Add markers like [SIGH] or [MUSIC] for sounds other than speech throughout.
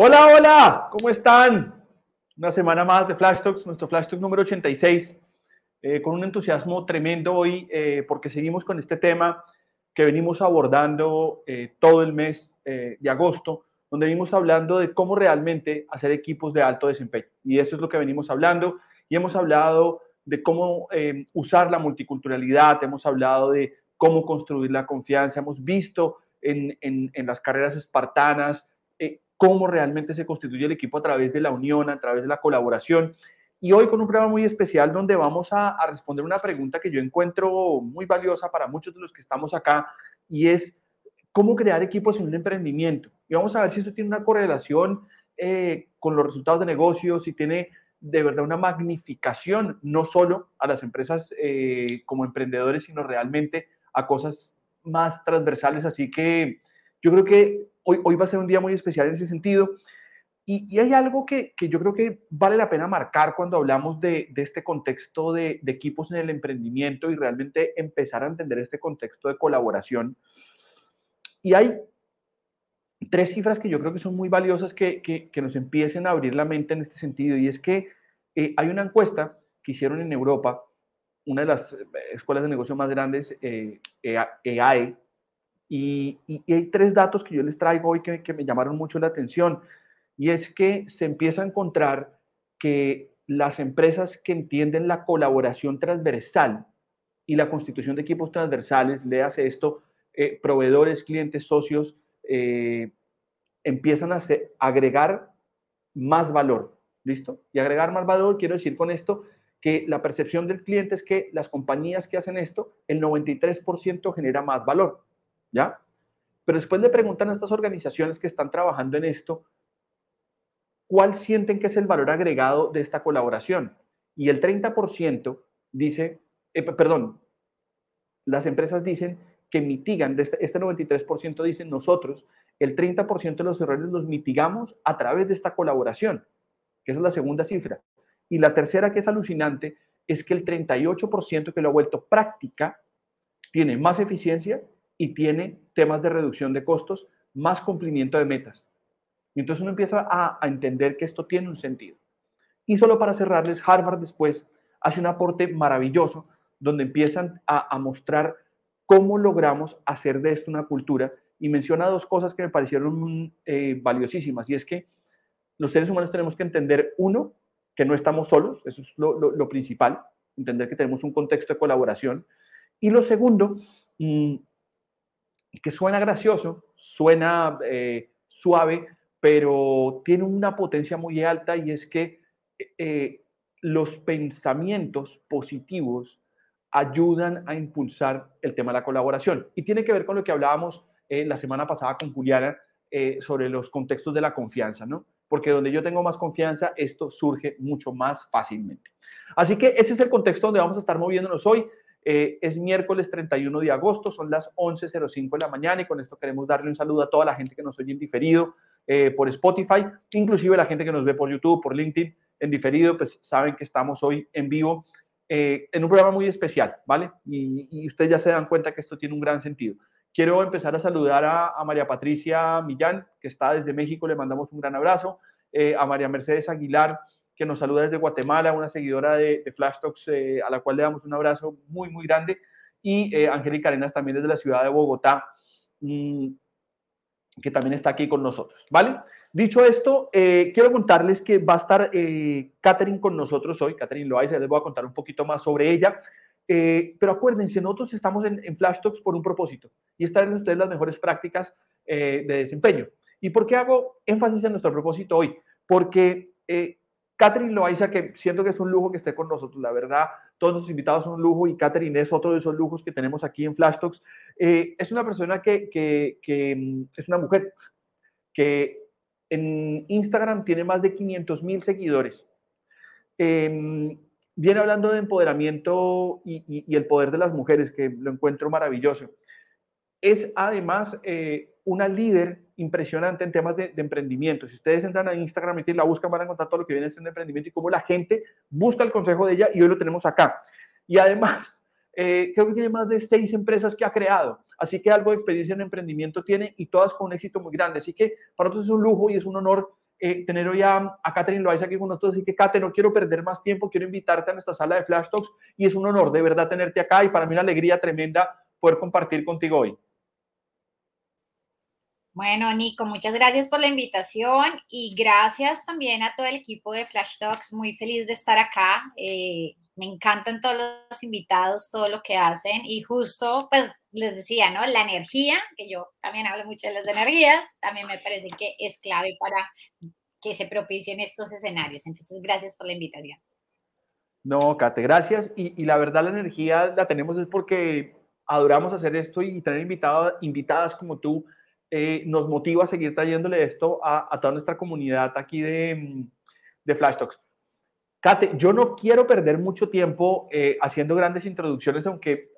Hola, hola, ¿cómo están? Una semana más de Flash Talks, nuestro Flash Talk número 86. Eh, con un entusiasmo tremendo hoy eh, porque seguimos con este tema que venimos abordando eh, todo el mes de agosto, donde venimos hablando de cómo realmente hacer equipos de alto desempeño. Y eso es lo que venimos hablando. Y hemos hablado de cómo usar la multiculturalidad, hemos hablado de cómo construir la confianza, hemos visto en, en, en las carreras espartanas cómo realmente se constituye el equipo a través de la unión, a través de la colaboración y hoy con un programa muy especial donde vamos a, responder una pregunta que yo encuentro muy valiosa para muchos de los que estamos acá y es cómo crear equipos en un emprendimiento. Y vamos a ver si esto tiene una correlación eh, con los resultados de negocios, si tiene de verdad una magnificación, no solo a las empresas eh, como emprendedores, sino realmente a cosas más transversales. Así que yo creo que hoy, hoy va a ser un día muy especial en ese sentido. Y, hay algo que, yo creo que vale la pena marcar cuando hablamos de, este contexto de, equipos en el emprendimiento y realmente empezar a entender este contexto de colaboración. Y hay tres cifras que yo creo que son muy valiosas que, nos empiecen a abrir la mente en este sentido. Y es que eh, hay una encuesta que hicieron en Europa, una de las eh, escuelas de negocio más grandes, EAE, eh, e y, hay tres datos que yo les traigo hoy que, que me llamaron mucho la atención y es que se empieza a encontrar que las empresas que entienden la colaboración transversal y la constitución de equipos transversales, le hace esto, eh, proveedores, clientes, socios, eh, empiezan a agregar más valor. ¿Listo? Y agregar más valor, quiero decir con esto que la percepción del cliente es que las compañías que hacen esto, el 93% genera más valor. ¿Ya? Pero después le preguntan a estas organizaciones que están trabajando en esto, ¿cuál sienten que es el valor agregado de esta colaboración? Y el 30% dice, eh, perdón, las empresas dicen que mitigan, este, este 93% dicen nosotros, el 30% de los errores los mitigamos a través de esta colaboración, que es la segunda cifra. Y la tercera, que es alucinante, es que el 38% que lo ha vuelto práctica tiene más eficiencia y tiene temas de reducción de costos, más cumplimiento de metas. Y entonces uno empieza a, entender que esto tiene un sentido. Y solo para cerrarles, Harvard después hace un aporte maravilloso donde empiezan a, mostrar cómo logramos hacer de esto una cultura y menciona dos cosas que me parecieron eh, valiosísimas y es que los seres humanos tenemos que entender, uno, que no estamos solos, eso es lo, principal, entender que tenemos un contexto de colaboración. Y lo segundo, mm, que suena gracioso, suena eh, suave, pero tiene una potencia muy alta y es que eh, los pensamientos positivos ayudan a impulsar el tema de la colaboración. Y tiene que ver con lo que hablábamos eh, la semana pasada con Juliana eh, sobre los contextos de la confianza, ¿no? Porque donde yo tengo más confianza, esto surge mucho más fácilmente. Así que ese es el contexto donde vamos a estar moviéndonos hoy. Es miércoles 31 de agosto, son las 11.05 de la mañana y con esto queremos darle un saludo a toda la gente que nos oye en diferido, eh, por Spotify, inclusive la gente que nos ve por YouTube, por LinkedIn, en diferido, pues saben que estamos hoy en vivo eh, en un programa muy especial, ¿vale? Y, ustedes ya se dan cuenta que esto tiene un gran sentido. Quiero empezar a saludar a, María Patricia Millán, que está desde México, le mandamos un gran abrazo, eh, a María Mercedes Aguilar, que nos saluda desde Guatemala, una seguidora de, Flash Talks, a la cual le damos un abrazo muy, muy grande, y Angélica Arenas también desde la ciudad de Bogotá, mm, que también está aquí con nosotros, ¿vale? Dicho esto, eh, quiero contarles que va a estar eh, Catherine con nosotros hoy, Catherine Loaiza, les voy a contar un poquito más sobre ella, eh, pero acuérdense, nosotros estamos en, en, Flash Talks por un propósito y es traerles ustedes las mejores prácticas de desempeño. ¿Y por qué hago énfasis en nuestro propósito hoy? Porque Catherine Loaiza, que siento que es un lujo que esté con nosotros, la verdad, todos los invitados son un lujo y Catherine es otro de esos lujos que tenemos aquí en Flash Talks. es una persona que mm, es una mujer que en Instagram tiene más de 500 mil seguidores. Em, viene hablando de empoderamiento y, el poder de las mujeres, que lo encuentro maravilloso. Es además eh, una líder impresionante en temas de, emprendimiento. Si ustedes entran a Instagram y la buscan, van a encontrar todo lo que viene siendo emprendimiento y cómo la gente busca el consejo de ella y hoy lo tenemos acá. Y además, [LAUGHS] eh, creo que tiene más de seis empresas que ha creado. Así que algo de experiencia en emprendimiento tiene y todas con un éxito muy grande. Así que para nosotros es un lujo y es un honor eh, tener hoy a, a Catherine Loaiza aquí con nosotros. Así que, Kate, no quiero perder más tiempo, quiero invitarte a nuestra sala de Flash Talks y es un honor de verdad tenerte acá y para mí una alegría tremenda poder compartir contigo hoy. Bueno, Nico, muchas gracias por la invitación y gracias también a todo el equipo de Flash Talks. Muy feliz de estar acá. Eh, me encantan todos los invitados, todo lo que hacen y justo, pues les decía, ¿no? La energía, que yo también hablo mucho de las energías, también me parece que es clave para que se propicien estos escenarios. Entonces, gracias por la invitación. No, Kate, gracias. Y, la verdad, la energía la tenemos es porque adoramos hacer esto y tener invitadas, invitadas como tú eh, nos motiva a seguir trayéndole esto a, toda nuestra comunidad aquí de, mm, de Flash Talks. Kate, yo no quiero perder mucho tiempo eh, haciendo grandes introducciones, aunque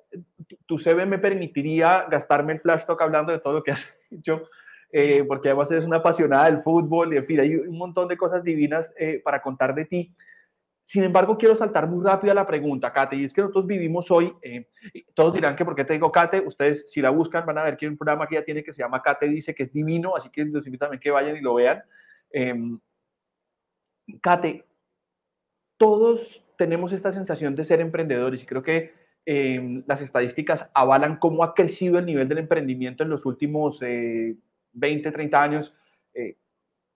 tu CV me permitiría gastarme el Flash Talk hablando de todo lo que [LAUGHS] has hecho, eh, porque además eres una apasionada del fútbol y en fin, hay un montón de cosas divinas para contar de ti. Sin embargo, quiero saltar muy rápido a la pregunta, Kate, y es que nosotros vivimos hoy, eh, todos dirán que por qué te digo Kate, ustedes si la buscan van a ver que hay un programa que ya tiene que se llama Kate Dice, que es divino, así que los invito también que vayan y lo vean. Eh, Kate, todos tenemos esta sensación de ser emprendedores y creo que em, las estadísticas avalan cómo ha crecido el nivel del emprendimiento en los últimos 20, eh, 30 años. Eh,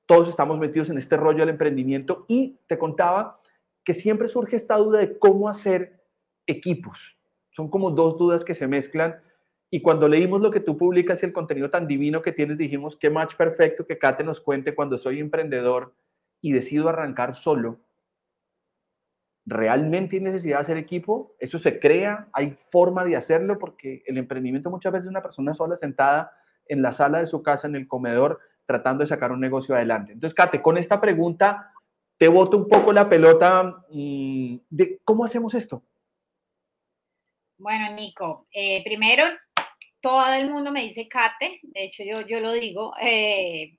todos estamos metidos en este rollo del emprendimiento y te contaba que siempre surge esta duda de cómo hacer equipos. Son como dos dudas que se mezclan. Y cuando leímos lo que tú publicas y el contenido tan divino que tienes, dijimos, qué match perfecto que Kate nos cuente cuando soy emprendedor y decido arrancar solo. ¿Realmente hay necesidad de hacer equipo? ¿Eso se crea? ¿Hay forma de hacerlo? Porque el emprendimiento muchas veces es una persona sola sentada en la sala de su casa, en el comedor, tratando de sacar un negocio adelante. Entonces, Kate, con esta pregunta te boto un poco la pelota mm, de cómo hacemos esto. Bueno, Nico, eh, primero, todo el mundo me dice Kate, de hecho yo, yo lo digo, eh,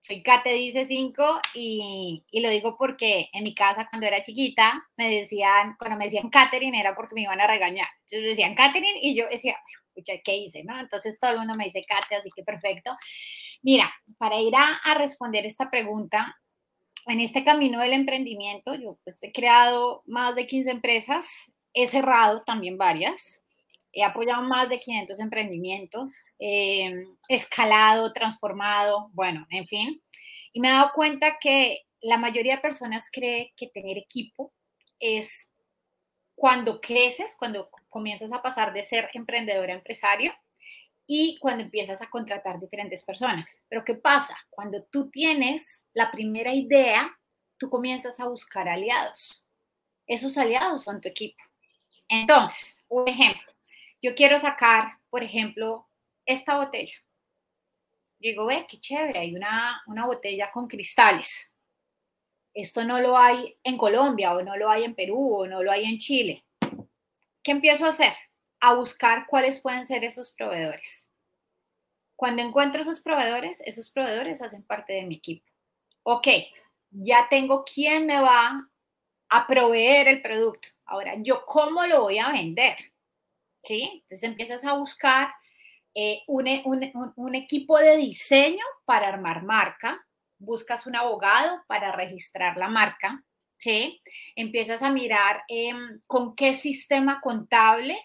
soy Kate dice 5 y, y, lo digo porque en mi casa cuando era chiquita me decían, cuando me decían Katherine era porque me iban a regañar. Entonces me decían Katherine y yo decía, ¿qué hice? ¿no? Entonces todo el mundo me dice Kate, así que perfecto. Mira, para ir a responder esta pregunta, en este camino del emprendimiento, yo pues, he creado más de 15 empresas, he cerrado también varias, he apoyado más de 500 emprendimientos, he escalado, transformado, bueno, en fin, y me he dado cuenta que la mayoría de personas cree que tener equipo es cuando creces, cuando comienzas a pasar de ser emprendedor a empresario, y cuando empiezas a contratar diferentes personas. Pero ¿qué pasa? Cuando tú tienes la primera idea, tú comienzas a buscar aliados. Esos aliados son tu equipo. Entonces, un ejemplo, yo quiero sacar, por ejemplo, esta botella. Digo, ve, qué chévere, hay una, una botella con cristales. Esto no lo hay en Colombia o no lo hay en Perú o no lo hay en Chile. ¿Qué empiezo a hacer? A buscar cuáles pueden ser esos proveedores. Cuando encuentro esos proveedores, esos proveedores hacen parte de mi equipo. Ok, ya tengo quién me va a proveer el producto. Ahora, ¿yo cómo lo voy a vender? ¿Sí? Entonces empiezas a buscar eh, un, un, equipo de diseño para armar marca, buscas un abogado para registrar la marca, ¿sí? Empiezas a mirar em, con qué sistema contable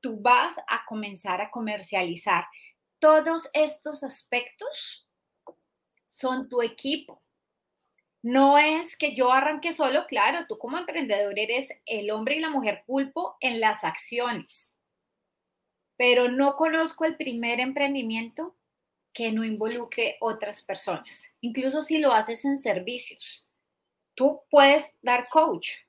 tú vas a comenzar a comercializar todos estos aspectos son tu equipo. No es que yo arranque solo, claro, tú como emprendedor eres el hombre y la mujer pulpo en las acciones, pero no conozco el primer emprendimiento que no involucre otras personas, incluso si lo haces en servicios. Tú puedes dar coach,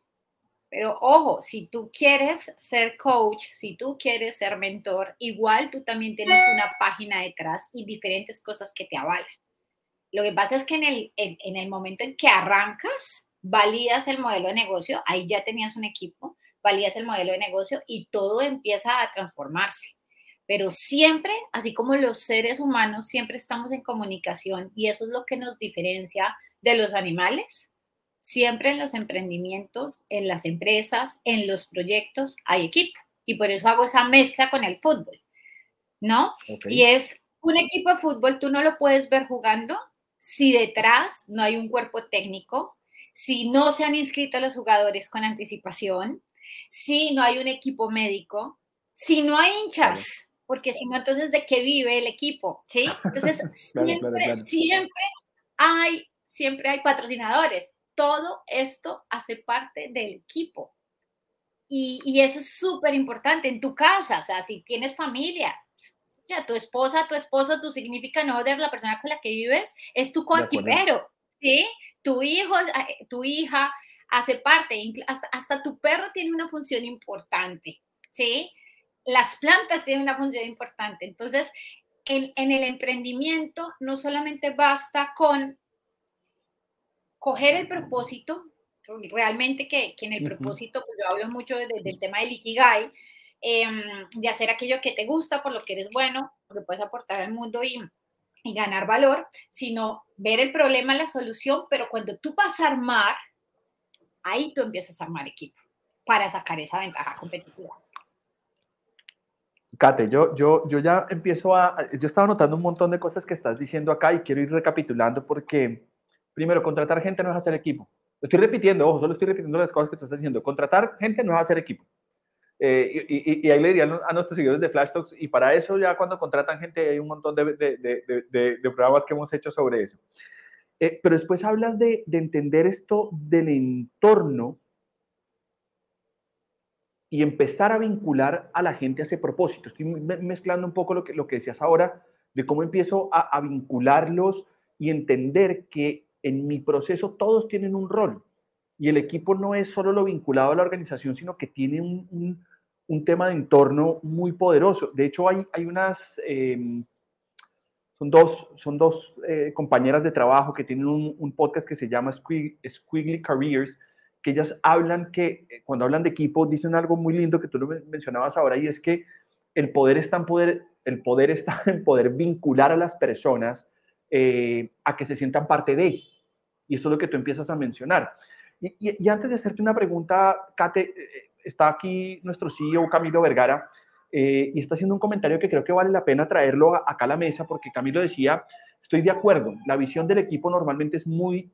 pero ojo, si tú quieres ser coach, si tú quieres ser mentor, igual tú también tienes una página detrás y diferentes cosas que te avalan. Lo que pasa es que en el, en, el momento en que arrancas, validas el modelo de negocio, ahí ya tenías un equipo, validas el modelo de negocio y todo empieza a transformarse. Pero siempre, así como los seres humanos, siempre estamos en comunicación y eso es lo que nos diferencia de los animales siempre en los emprendimientos, en las empresas, en los proyectos hay equipo. Y por eso hago esa mezcla con el fútbol, ¿no? Y es un equipo de fútbol, tú no lo puedes ver jugando si detrás no hay un cuerpo técnico, si no se han inscrito los jugadores con anticipación, si no hay un equipo médico, si no hay hinchas, porque si no, entonces, ¿de qué vive el equipo? ¿Sí? [LAUGHS] Entonces, siempre, siempre hay, siempre hay patrocinadores, todo esto hace parte del equipo. Y, eso es súper importante en tu casa, o sea, si tienes familia, ya tu esposa, tu esposo, tu significant other, la persona con la que vives, es tu coequipero, ¿sí? Tu hijo, eh, tu hija hace parte, hasta, hasta tu perro tiene una función importante, ¿sí? Las plantas tienen una función importante. Entonces, en, en el emprendimiento no solamente basta con coger el propósito, realmente que, en el propósito, pues yo hablo mucho del tema del Ikigai, em, de hacer aquello que te gusta, por lo que eres bueno, lo que puedes aportar al mundo y, y ganar valor, sino ver el problema, la solución, pero cuando tú vas a armar, ahí tú empiezas a armar equipo para sacar esa ventaja competitiva. Kate, yo, yo, yo ya empiezo a, yo estaba notando un montón de cosas que estás diciendo acá y quiero ir recapitulando porque Primero, contratar gente no es hacer equipo. Lo estoy repitiendo, ojo, solo estoy repitiendo las cosas que tú estás diciendo. Contratar gente no es hacer equipo. Eh, y, ahí le diría a nuestros seguidores de Flash Talks, y para eso ya cuando contratan gente hay un montón de, de, programas que hemos hecho sobre eso. Eh, pero después hablas de, entender esto del entorno y empezar a vincular a la gente a ese propósito. Estoy mezclando un poco lo que, lo que decías ahora, de cómo empiezo a, a vincularlos y entender que en mi proceso todos tienen un rol y el equipo no es solo lo vinculado a la organización, sino que tiene un, tema de entorno muy poderoso. De hecho, hay, hay unas, em, son dos, son dos eh, compañeras de trabajo que tienen un, podcast que se llama Squiggly Careers, que ellas hablan que, eh, cuando hablan de equipo, dicen algo muy lindo que tú lo mencionabas ahora, y es que el poder está en poder, el poder está [LAUGHS] en poder vincular a las personas eh, a que se sientan parte de. Y esto es lo que tú empiezas a mencionar. Y, antes de hacerte una pregunta, Kate, eh, está aquí nuestro CEO Camilo Vergara eh, y está haciendo un comentario que creo que vale la pena traerlo acá a la mesa porque Camilo decía, estoy de acuerdo, la visión del equipo normalmente es muy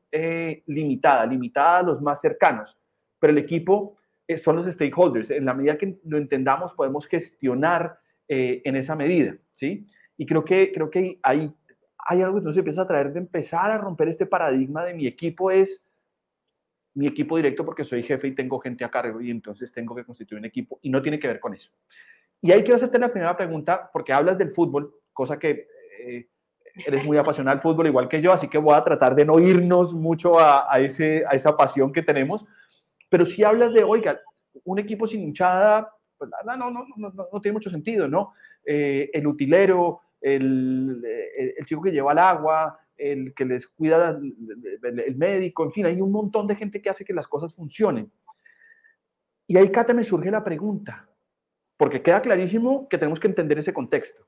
limitada, limitada a los más cercanos, pero el equipo son los stakeholders. En la medida que lo entendamos podemos gestionar en esa medida, ¿sí? Y creo que, creo que hay hay algo que entonces empieza a traer de empezar a romper este paradigma de mi equipo es mi equipo directo porque soy jefe y tengo gente a cargo y entonces tengo que constituir un equipo y no tiene que ver con eso. Y ahí quiero hacerte la primera pregunta porque hablas del fútbol, cosa que eh, eres muy apasionado al fútbol igual que yo, así que voy a tratar de no irnos mucho a, ese, a esa pasión que tenemos, pero si hablas de, oiga, un equipo sin hinchada, pues no, no, no, no, no tiene mucho sentido, ¿no? Eh, el utilero, el, el, chico que lleva el agua, el que les cuida el, médico, en fin, hay un montón de gente que hace que las cosas funcionen. Y ahí, Kate, me surge la pregunta, porque queda clarísimo que tenemos que entender ese contexto.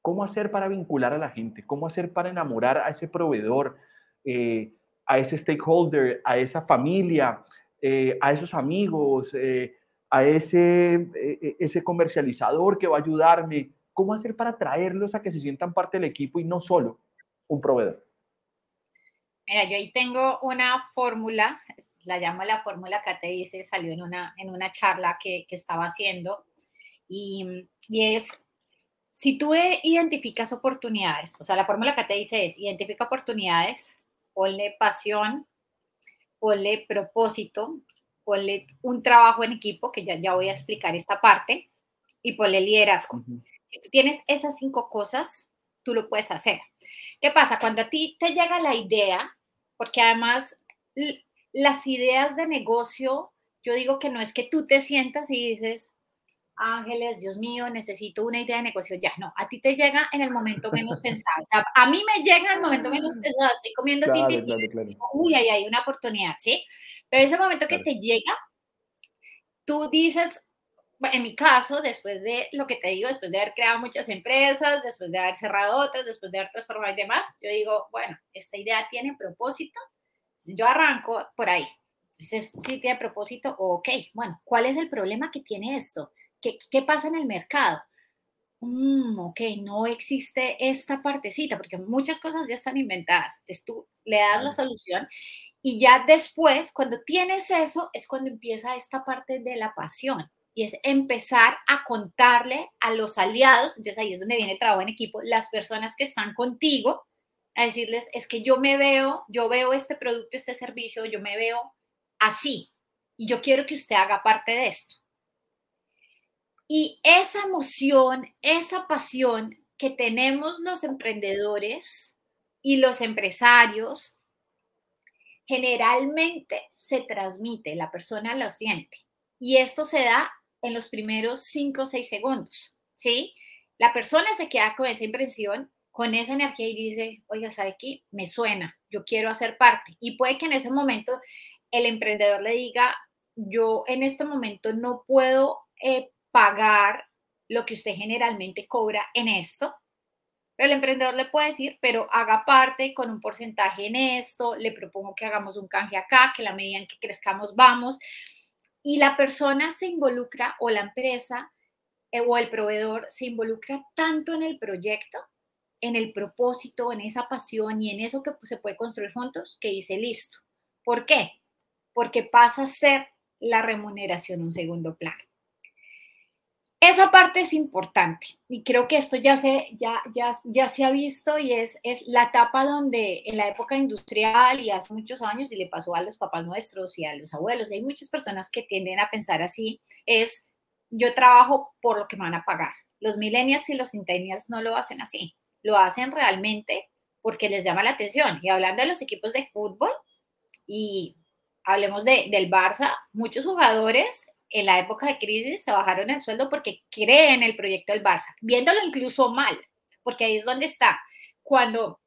¿Cómo hacer para vincular a la gente? ¿Cómo hacer para enamorar a ese proveedor, eh, a ese stakeholder, a esa familia, eh, a esos amigos, eh, a ese, ese comercializador que va a ayudarme? ¿Cómo hacer para traerlos a que se sientan parte del equipo y no solo un proveedor? Mira, yo ahí tengo una fórmula, la llamo la fórmula que te dice, salió en una, en una charla que, que estaba haciendo, y, y es, si tú identificas oportunidades, o sea, la fórmula que te dice es, identifica oportunidades, ponle pasión, ponle propósito, ponle un trabajo en equipo, que ya, ya voy a explicar esta parte, y ponle liderazgo. Si tú tienes esas cinco cosas, tú lo puedes hacer. ¿Qué pasa? Cuando a ti te llega la idea, porque además las ideas de negocio, yo digo que no es que tú te sientas y dices, Ángeles, Dios mío, necesito una idea de negocio ya. No, a ti te llega en el momento menos pensado. O sea, a mí me llega en el momento menos pensado. Estoy comiendo claro, Uy, ahí hay una oportunidad, ¿sí? Pero ese momento que te llega, tú dices, en mi caso, después de lo que te digo, después de haber creado muchas empresas, después de haber cerrado otras, después de haber transformado y demás, yo digo, bueno, esta idea tiene propósito. Yo arranco por ahí. Entonces, si tiene propósito, ok, bueno, ¿cuál es el problema que tiene esto? ¿Qué, pasa en el mercado? Mm, ok, no existe esta partecita, porque muchas cosas ya están inventadas. Entonces tú le das la solución y ya después, cuando tienes eso, es cuando empieza esta parte de la pasión y es empezar a contarle a los aliados, entonces ahí es donde viene el trabajo en equipo, las personas que están contigo, a decirles, es que yo me veo, yo veo este producto, este servicio, yo me veo así y yo quiero que usted haga parte de esto. Y esa emoción, esa pasión que tenemos los emprendedores y los empresarios, generalmente se transmite, la persona lo siente. Y esto se da en los primeros cinco o seis segundos, ¿sí? La persona se queda con esa impresión, con esa energía y dice, oiga, ¿sabe qué? Me suena, yo quiero hacer parte. Y puede que en ese momento el emprendedor le diga, yo en este momento no puedo eh, pagar lo que usted generalmente cobra en esto. Pero el emprendedor le puede decir, pero haga parte con un porcentaje en esto, le propongo que hagamos un canje acá, que la medida en que crezcamos vamos. Y la persona se involucra o la empresa eh, o el proveedor se involucra tanto en el proyecto, en el propósito, en esa pasión y en eso que se puede construir juntos, que dice listo. ¿Por qué? Porque pasa a ser la remuneración un segundo plano. Esa parte es importante y creo que esto ya se, ya, ya, ya se ha visto y es, es la etapa donde en la época industrial y hace muchos años, y le pasó a los papás nuestros y a los abuelos, hay muchas personas que tienden a pensar así, es yo trabajo por lo que me van a pagar. Los millennials y los centennials no lo hacen así, lo hacen realmente porque les llama la atención. Y hablando de los equipos de fútbol y hablemos de, del Barça, muchos jugadores en la época de crisis se bajaron el sueldo porque creen el proyecto del Barça, viéndolo incluso mal, porque ahí es donde está. Cuando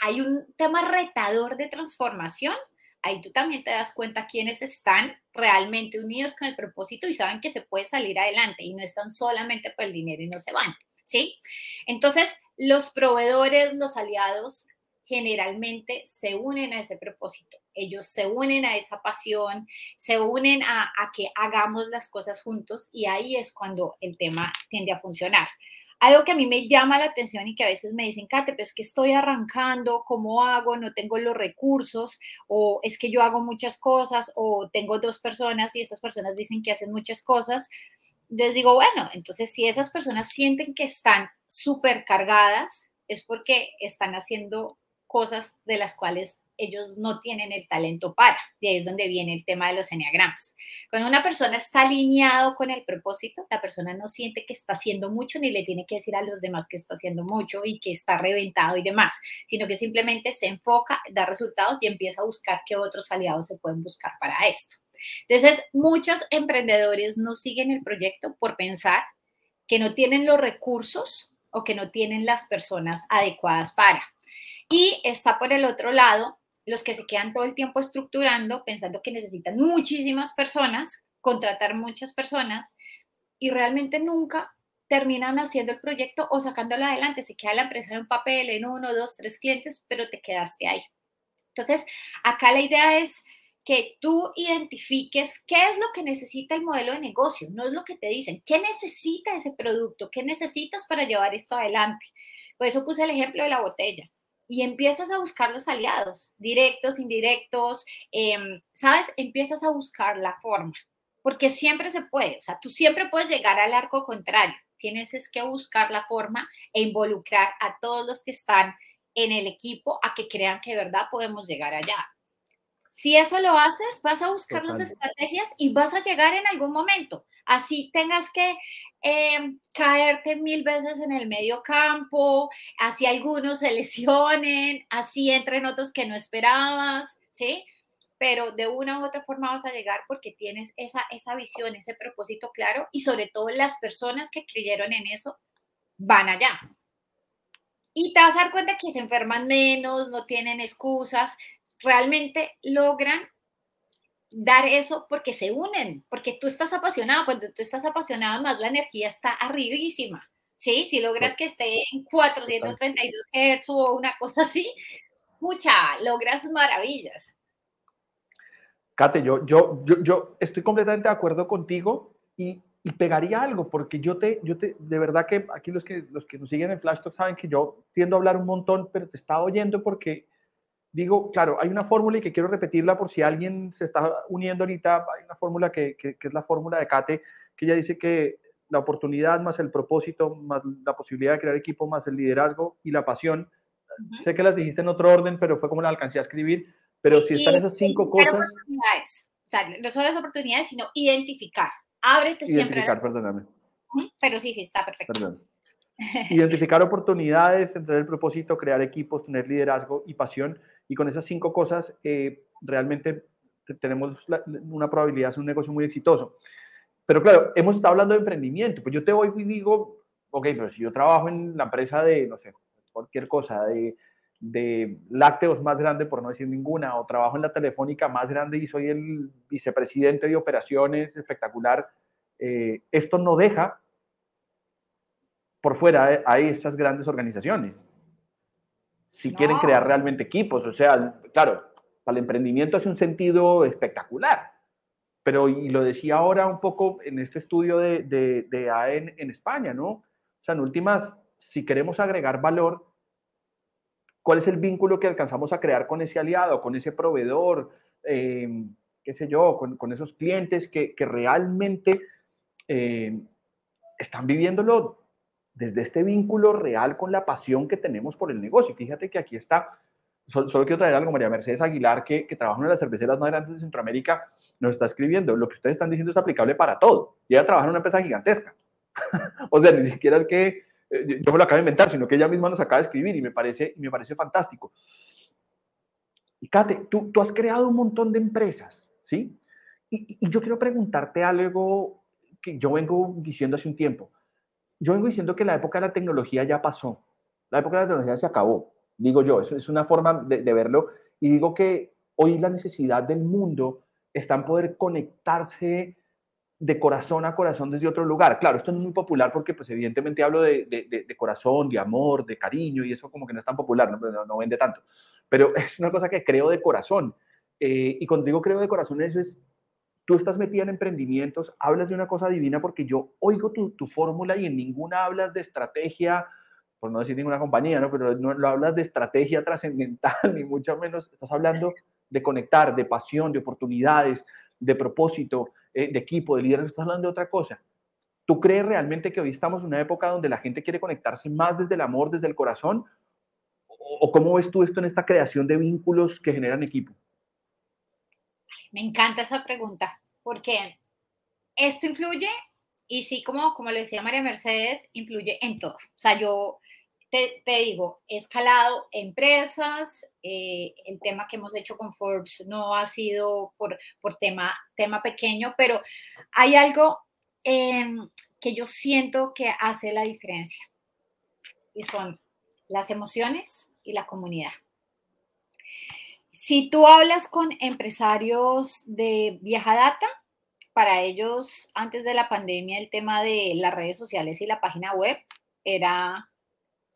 hay un tema retador de transformación, ahí tú también te das cuenta quiénes están realmente unidos con el propósito y saben que se puede salir adelante y no están solamente por el dinero y no se van, ¿sí? Entonces, los proveedores, los aliados, generalmente se unen a ese propósito. Ellos se unen a esa pasión, se unen a, que hagamos las cosas juntos y ahí es cuando el tema tiende a funcionar. Algo que a mí me llama la atención y que a veces me dicen, Kate, pero es que estoy arrancando, ¿cómo hago? No tengo los recursos, o es que yo hago muchas cosas, o tengo dos personas y esas personas dicen que hacen muchas cosas. Les digo, bueno, entonces si esas personas sienten que están súper cargadas, es porque están haciendo cosas de las cuales ellos no tienen el talento para. Y ahí es donde viene el tema de los enneagramas. Cuando una persona está alineado con el propósito, la persona no siente que está haciendo mucho ni le tiene que decir a los demás que está haciendo mucho y que está reventado y demás, sino que simplemente se enfoca, da resultados y empieza a buscar qué otros aliados se pueden buscar para esto. Entonces, muchos emprendedores no siguen el proyecto por pensar que no tienen los recursos o que no tienen las personas adecuadas para. Y está por el otro lado los que se quedan todo el tiempo estructurando, pensando que necesitan muchísimas personas, contratar muchas personas y realmente nunca terminan haciendo el proyecto o sacándolo adelante. Se queda la empresa en un papel, en uno, dos, tres clientes, pero te quedaste ahí. Entonces, acá la idea es que tú identifiques qué es lo que necesita el modelo de negocio, no es lo que te dicen, qué necesita ese producto, qué necesitas para llevar esto adelante. Por eso puse el ejemplo de la botella y empiezas a buscar los aliados, directos, indirectos, em, ¿sabes? Empiezas a buscar la forma, porque siempre se puede, o sea, tú siempre puedes llegar al arco contrario. tienes es que buscar la forma e involucrar a todos los que están en el equipo a que crean que de verdad podemos llegar allá. Si eso lo haces, vas a buscar las estrategias y vas a llegar en algún momento. Así tengas que em, caerte mil veces en el medio campo, así algunos se [LAUGHS] lesionen, así entren otros que no esperabas, ¿sí? Pero de una u otra forma vas a llegar porque tienes esa, esa visión, ese propósito claro y sobre todo las personas que creyeron en eso van allá. Y te vas a dar cuenta que se enferman menos, no tienen excusas, realmente logran dar eso porque se unen, porque tú estás apasionado, cuando tú estás apasionado más la energía está arribísima, ¿sí? Si logras que esté en 432 Hz o una cosa así, mucha, logras maravillas. Kate, yo, yo, yo, yo estoy completamente de acuerdo contigo y, y, pegaría algo, porque yo te, yo te, de verdad que aquí los que, los que nos siguen en Flash Talk saben que yo tiendo a hablar un montón, pero te estaba oyendo porque digo, claro, hay una fórmula y que quiero repetirla por si alguien se está uniendo ahorita, hay una fórmula que, que, es la fórmula de Kate, que ella dice que la oportunidad más el propósito, más la posibilidad de crear equipo, más el liderazgo y la pasión. Sé que las dijiste en otro orden, pero fue como la alcancé a escribir, pero si están esas cinco cosas... O sea, no solo las oportunidades, sino identificar. Ábrete siempre. Identificar, perdóname. Pero sí, sí, está perfecto. Perdón. [LAUGHS] Identificar oportunidades, entender el propósito, crear equipos, tener liderazgo y pasión y con esas cinco cosas eh, realmente tenemos una probabilidad de ser un negocio muy exitoso. Pero claro, hemos estado hablando de emprendimiento. Pues yo te oigo y digo, ok, pero si yo trabajo en la empresa de, no sé, cualquier cosa, de, de lácteos más grande, por no decir ninguna, o trabajo en la telefónica más grande y soy el vicepresidente de operaciones espectacular, eh, esto no deja por fuera a esas grandes organizaciones si quieren crear realmente equipos. O sea, claro, para el emprendimiento es un sentido espectacular. Pero, y lo decía ahora un poco en este estudio de, de, de AEN en España, ¿no? O sea, en últimas, si queremos agregar valor, ¿cuál es el vínculo que alcanzamos a crear con ese aliado, con ese proveedor, eh, qué sé yo, con, con esos clientes que, que realmente eh, están viviéndolo desde este vínculo real con la pasión que tenemos por el negocio. Fíjate que aquí está, solo, quiero traer algo, María Mercedes Aguilar, que, que trabaja en una de las cerveceras más grandes de Centroamérica, nos está escribiendo, lo que ustedes están diciendo es aplicable para todo. Y ella trabaja en una empresa gigantesca. [LAUGHS] o sea, ni siquiera es que eh, yo me lo acabo de inventar, sino que ella misma nos acaba de escribir y me parece, me parece fantástico. Y Kate, tú, tú has creado un montón de empresas, ¿sí? Y, yo quiero preguntarte algo que yo vengo diciendo hace un tiempo yo vengo diciendo que la época de la tecnología ya pasó. La época de la tecnología se acabó, digo yo. Eso es una forma de, verlo. Y digo que hoy la necesidad del mundo está en poder conectarse de corazón a corazón desde otro lugar. Claro, esto no es muy popular porque pues evidentemente hablo de, de, corazón, de amor, de cariño y eso como que no es tan popular, no, no, vende tanto. Pero [LAUGHS] es una cosa que creo de corazón. Eh, y cuando digo creo de corazón, eso es tú estás metida en emprendimientos, hablas de una cosa divina porque yo oigo tu, tu fórmula y en ninguna hablas de estrategia, por no decir ninguna compañía, ¿no? pero no lo hablas de estrategia [LAUGHS] trascendental, ni mucho menos, estás hablando de conectar, de pasión, de oportunidades, de propósito, de equipo, de liderazgo, estás hablando de otra cosa. ¿Tú crees realmente que hoy estamos en una época donde la gente quiere conectarse más desde el amor, desde el corazón? ¿O cómo ves tú esto en esta creación de vínculos que generan equipo? Me encanta esa pregunta, porque esto influye, y sí, como, como le decía María Mercedes, influye en todo. O sea, yo te, digo, he escalado empresas, eh, el tema que hemos hecho con Forbes no ha sido por, por tema, tema pequeño, pero hay algo em, que yo siento que hace la diferencia, y son las emociones y la comunidad. Si tú hablas con empresarios de vieja data, para ellos antes de la pandemia el tema de las redes sociales y la página web era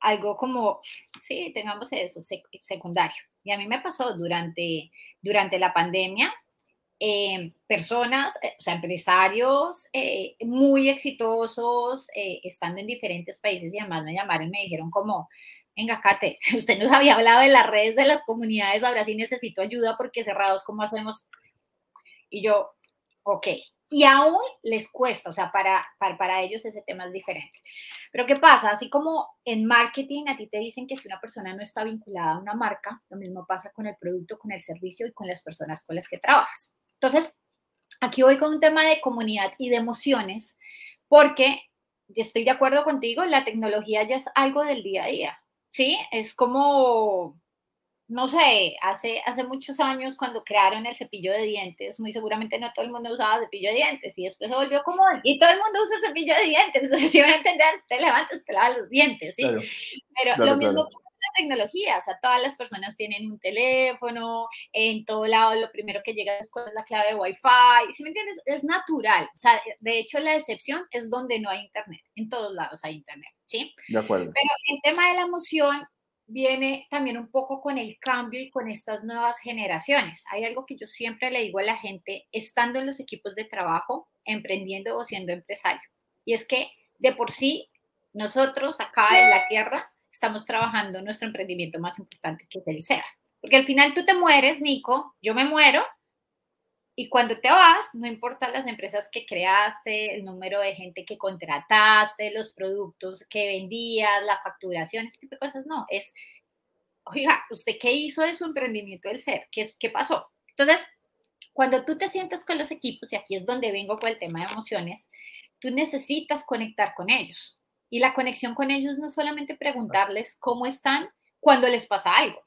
algo como, sí, tengamos eso, secundario. Y a mí me pasó durante, durante la pandemia, eh, personas, eh, o sea, empresarios eh, muy exitosos, estando en diferentes países y además me llamaron y me dijeron como, venga, Kate, [LAUGHS] usted nos había hablado de las redes de las comunidades, ahora sí necesito ayuda porque cerrados, ¿cómo hacemos? Y yo, ok, y aún les cuesta, o sea, para, para, para, ellos ese tema es diferente. Pero ¿qué pasa? Así como en marketing a ti te dicen que si una persona no está vinculada a una marca, lo mismo pasa con el producto, con el servicio y con las personas con las que trabajas. Entonces, aquí voy con un tema de comunidad y de emociones, porque estoy de acuerdo contigo, la tecnología ya es algo del día a día, ¿sí? Es como no sé, hace, hace muchos años cuando crearon el cepillo de dientes, muy seguramente no todo el mundo usaba cepillo de dientes y después se volvió común y todo el mundo usa cepillo de dientes. [LAUGHS] Si a entender, te levantas, te lavas los dientes, ¿sí? Pero lo mismo con la tecnología, o sea, todas las personas tienen un teléfono, en todo lado lo primero que llega es la clave de Wi-Fi, ¿sí me entiendes? Es natural, o sea, de hecho la excepción es donde no hay internet, en todos lados hay internet, ¿sí? De acuerdo. Pero el tema de la emoción viene también un poco con el cambio y con estas nuevas generaciones. Hay algo que yo siempre le digo a la gente, estando en los equipos de trabajo, emprendiendo o siendo empresario, y es que de por sí nosotros acá en la tierra estamos trabajando nuestro emprendimiento más importante, que es el ser. Porque al final tú te mueres, Nico, yo me muero, y cuando te vas, no importa las empresas que creaste, el número de gente que contrataste, los productos que vendías, la facturación, ese tipo de cosas, no, es, oiga, ¿usted qué hizo de su emprendimiento del ser? ¿Qué, qué pasó? Entonces, cuando tú te sientes con los equipos, y aquí es donde vengo con el tema de emociones, tú necesitas conectar con ellos. Y la conexión con ellos no es solamente preguntarles cómo están cuando les pasa algo.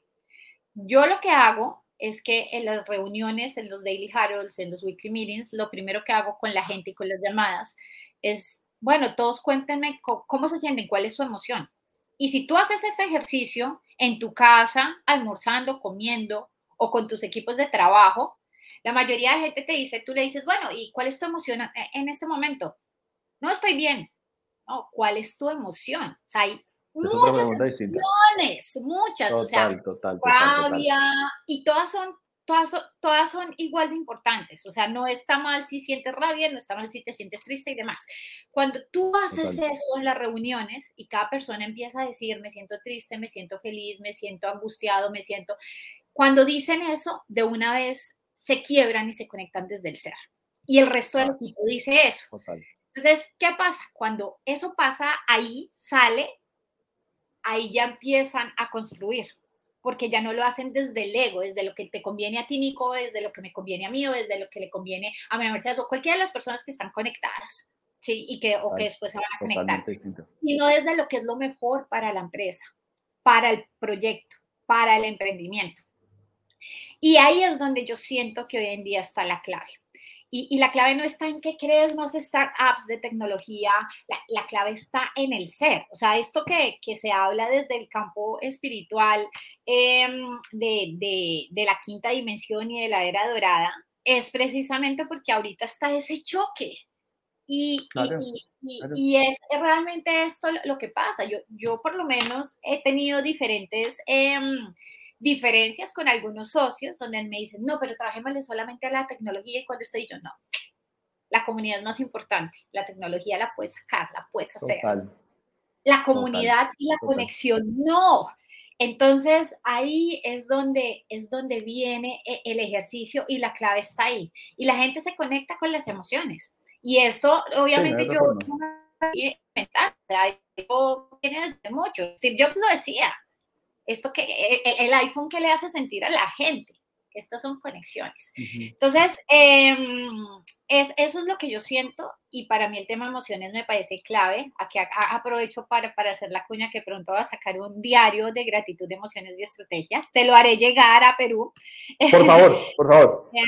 Yo lo que hago es que en las reuniones, en los daily huddles, en los weekly meetings, lo primero que hago con la gente y con las llamadas es, bueno, todos cuéntenme cómo se sienten, cuál es su emoción. Y si tú haces ese ejercicio en tu casa, almorzando, comiendo o con tus equipos de trabajo, la mayoría de gente te dice, tú le dices, bueno, ¿y cuál es tu emoción en este momento? No estoy bien. No, ¿cuál es tu emoción? O sea, hay muchas emociones, muchas, o sea, rabia, y todas son, todas, todas son igual de importantes, o sea, no está mal si sientes rabia, no está mal si te sientes triste y demás. Cuando tú haces eso en las reuniones y cada persona empieza a decir, me siento triste, me siento feliz, me siento angustiado, me siento, cuando dicen eso, de una vez se quiebran y se conectan desde el ser. Y el resto del equipo dice eso. Entonces, ¿qué pasa? Cuando eso pasa, ahí sale ahí ya empiezan a construir, porque ya no lo hacen desde el ego, desde lo que te conviene a ti, Nico, desde lo que me conviene a mí o desde lo que le conviene a mi universidad o cualquiera de las personas que están conectadas, ¿sí? Y que, o que después se van a conectar, sino desde lo que es lo mejor para la empresa, para el proyecto, para el emprendimiento. Y ahí es donde yo siento que hoy en día está la clave. Y, la clave no está en que crees más startups de tecnología, la, clave está en el ser. O sea, esto que, que se habla desde el campo espiritual em, de, de, de, la quinta dimensión y de la era dorada, es precisamente porque ahorita está ese choque. Y, y, y, es realmente esto lo que pasa. Yo, yo por lo menos he tenido diferentes... Eh, diferencias con algunos socios donde me dicen, no, pero trabajémosle solamente a la tecnología y cuando estoy yo, no. La comunidad es más importante, la tecnología la puedes sacar, la puedes hacer. La comunidad y la conexión, no. Entonces ahí es donde, es donde viene e, el ejercicio y la clave está ahí. Y la gente se conecta con las emociones. Y esto, obviamente, yo no me viene desde mucho. Steve Jobs lo decía, esto que e, e, el iPhone que le hace sentir a la gente. Estas son conexiones. Entonces, em, es, eso es lo que yo siento y para mí el tema emociones me parece clave. Aquí aprovecho para, para hacer la cuña que pronto va a sacar un diario de gratitud, de emociones y estrategia. Te lo haré llegar a Perú. Por favor, por favor. [LAUGHS]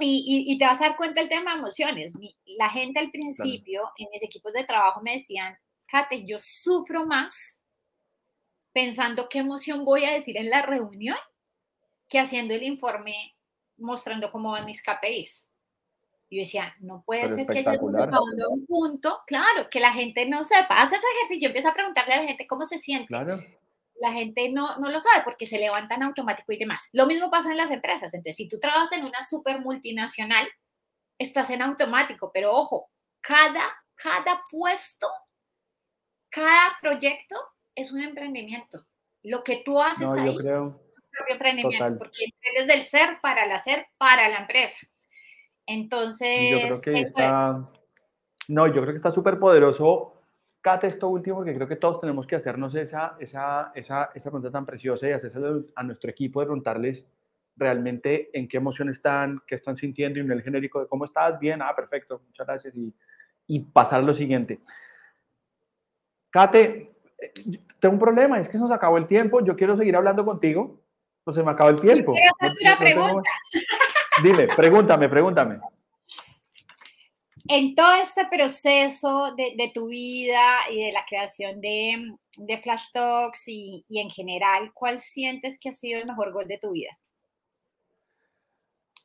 Y, y, te vas a dar cuenta del tema de emociones. la gente al principio en mis equipos de trabajo me decían, Kate, yo sufro más pensando qué emoción voy a decir en la reunión que haciendo el informe mostrando cómo van mis KPIs. Yo decía, no puede ser que yo sepa un punto, claro, que la gente no sepa. Hace ese ejercicio, empieza a preguntarle a la gente cómo se siente. Claro. La gente no, no lo sabe porque se levantan automático y demás. Lo mismo pasa en las empresas. Entonces, si tú trabajas en una super multinacional, estás en automático, pero ojo, cada, cada puesto, cada proyecto es un emprendimiento. Lo que tú haces ahí yo creo, es un propio emprendimiento, porque emprendes del ser para el hacer, para la empresa. Entonces, yo creo que está, No, yo creo que está súper poderoso. Cate, esto último, porque creo que todos tenemos que hacernos esa, esa, esa, esa pregunta tan preciosa y hacerse a nuestro equipo de preguntarles realmente en qué emoción están, qué están sintiendo y en el genérico de cómo estás, bien, ah, perfecto, muchas gracias y, y pasar a lo siguiente. Kate, tengo un problema, es que se nos acabó el tiempo, yo quiero seguir hablando contigo, pues se me acabó el tiempo. quiero hacerte una pregunta. [LAUGHS] Dime, pregúntame, pregúntame. En todo este proceso de, de tu vida y de la creación de, de Flash Talks y, y en general, ¿cuál sientes que ha sido el mejor gol de tu vida?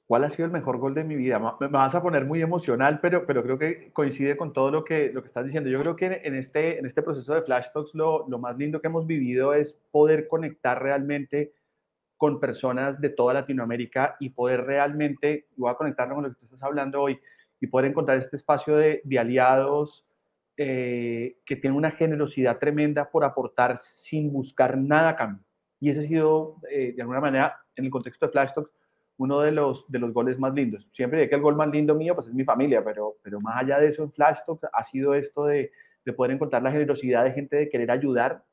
¿Cuál ha sido el mejor gol de mi vida? Me vas a poner muy emocional, pero, pero creo que coincide con todo lo que, lo que estás diciendo. Yo creo que en este, en este proceso de Flash Talks lo, lo más lindo que hemos vivido es poder conectar realmente con personas de toda Latinoamérica y poder realmente, voy a conectarlo con lo que tú estás hablando hoy, y poder encontrar este espacio de, de aliados eh, que tienen una generosidad tremenda por aportar sin buscar nada a cambio. Y ese ha sido, eh, de alguna manera, en el contexto de Flash Talks, uno de los, de los goles más lindos. Siempre digo que el gol más lindo mío pues es mi familia, pero, pero más allá de eso en Flash Talks ha sido esto de, de poder encontrar la generosidad de gente de querer ayudar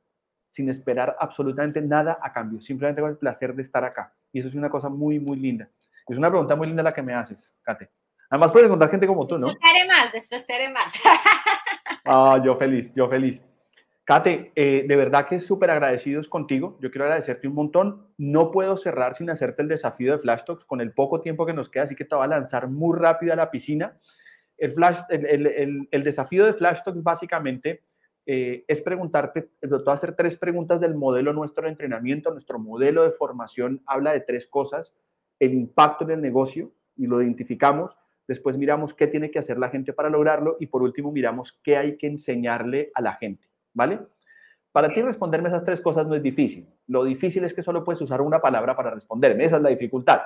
sin esperar absolutamente nada a cambio, simplemente con el placer de estar acá. Y eso es una cosa muy, muy linda. Es una pregunta muy linda la que me haces, Kate. Además puedes encontrar gente como tú, ¿no? Después te haré más, después te haré más. ah, yo feliz, yo feliz. Kate, eh, de verdad que súper agradecidos contigo. Yo quiero agradecerte un montón. No puedo cerrar sin hacerte el desafío de Flash Talks con el poco tiempo que nos queda, así que te voy a lanzar muy rápido a la piscina. El, desafío de Flash Talks básicamente eh, es preguntarte, te voy a hacer tres preguntas del modelo nuestro de entrenamiento. Nuestro modelo de formación habla de tres cosas. El impacto en el negocio, y lo identificamos. Después miramos qué tiene que hacer la gente para lograrlo y por último miramos qué hay que enseñarle a la gente. ¿Vale? Para ti responderme esas tres cosas no es difícil. Lo difícil es que solo puedes usar una palabra para responderme. Esa es la dificultad.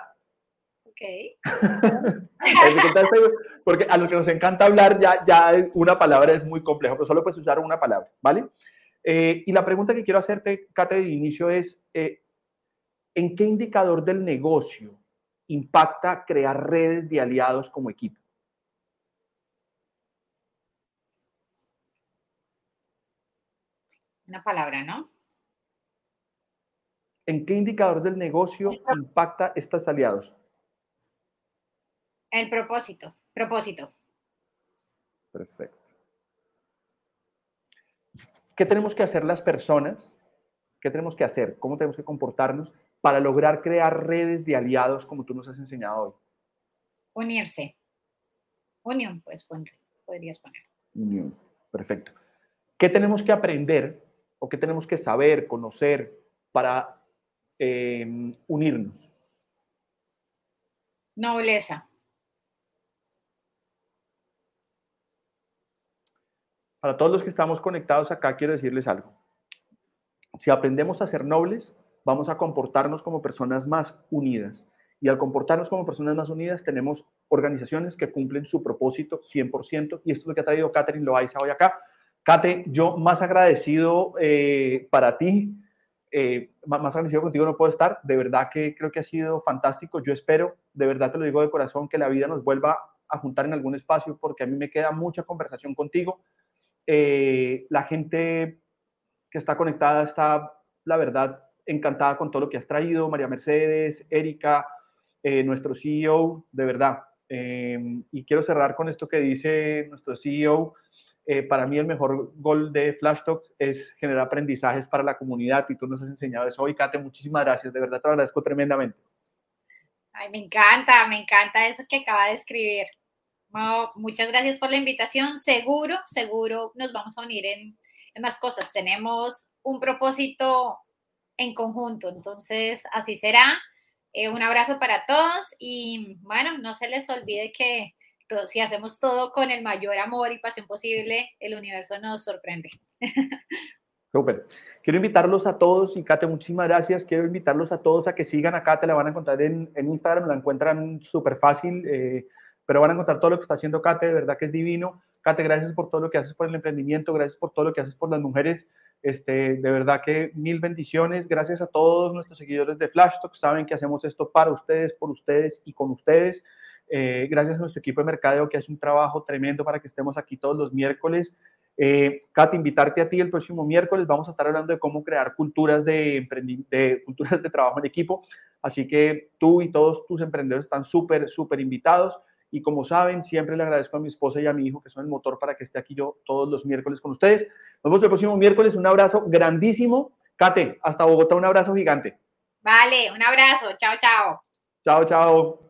Ok. porque a los que nos encanta hablar, ya, ya una palabra es muy complejo, pero solo puedes usar una palabra, ¿vale? Eh, y la pregunta que quiero hacerte, Kate, de inicio es, eh, ¿en qué indicador del negocio impacta crear redes de aliados como equipo? Una palabra, ¿no? ¿En qué indicador del negocio impacta estos aliados? El propósito, propósito. Perfecto. ¿Qué tenemos que hacer las personas? ¿Qué tenemos que hacer? ¿Cómo tenemos que comportarnos para lograr crear redes de aliados como tú nos has enseñado hoy? Unirse. Unión, pues podrías poner. Unión. Perfecto. ¿Qué tenemos que aprender o qué tenemos que saber, conocer para em, unirnos? Nobleza. Para todos los que estamos conectados acá, quiero decirles algo. Si aprendemos a ser nobles, vamos a comportarnos como personas más unidas. Y al comportarnos como personas más unidas, tenemos organizaciones que cumplen su propósito 100%. Y esto es lo que ha traído Catherine Loaiza hoy acá. Kate, yo más agradecido eh, para ti, eh, más agradecido contigo no puedo estar. De verdad que creo que ha sido fantástico. Yo espero, de verdad te lo digo de corazón, que la vida nos vuelva a juntar en algún espacio porque a mí me queda mucha conversación contigo. Eh, la gente que está conectada está, la verdad, encantada con todo lo que has traído. María Mercedes, Erika, nuestro CEO, de verdad. y quiero cerrar con esto que dice nuestro CEO eh, para mí el mejor gol de Flash Talks es generar aprendizajes para la comunidad y tú nos has enseñado eso hoy, Kate, muchísimas gracias, de verdad te agradezco tremendamente. Ay, me encanta, me encanta eso que acaba de escribir. muchas gracias por la invitación. Seguro, seguro nos vamos a unir en, en más cosas. Tenemos un propósito en conjunto, entonces así será. Eh, un abrazo para todos y bueno, no se les olvide que si hacemos todo con el mayor amor y pasión posible, el universo nos sorprende. [LAUGHS] Súper. Quiero invitarlos a todos, y Kate, muchísimas gracias. Quiero invitarlos a todos a que sigan acá, te la van a encontrar en, en Instagram, la encuentran súper fácil, eh, pero van a encontrar todo lo que está haciendo Kate, de verdad que es divino. Kate, gracias por todo lo que haces por el emprendimiento, gracias por todo lo que haces por las mujeres. Este, de verdad que mil bendiciones. Gracias a todos nuestros seguidores de Flash Talk. Saben que hacemos esto para ustedes, por ustedes y con ustedes. Eh, gracias a nuestro equipo de mercadeo que hace un trabajo tremendo para que estemos aquí todos los miércoles. Eh, Kat, invitarte a ti el próximo miércoles. Vamos a estar hablando de cómo crear culturas de, de, [LAUGHS] culturas de trabajo en equipo. Así que tú y todos tus emprendedores están súper, súper invitados. Y como saben, siempre le agradezco a mi esposa y a mi hijo que son el motor para que esté aquí yo todos los miércoles con ustedes. Nos vemos el próximo miércoles. Un abrazo grandísimo. Kate, hasta Bogotá, un abrazo gigante. Vale, un abrazo. Chao, chao. Chao, chao.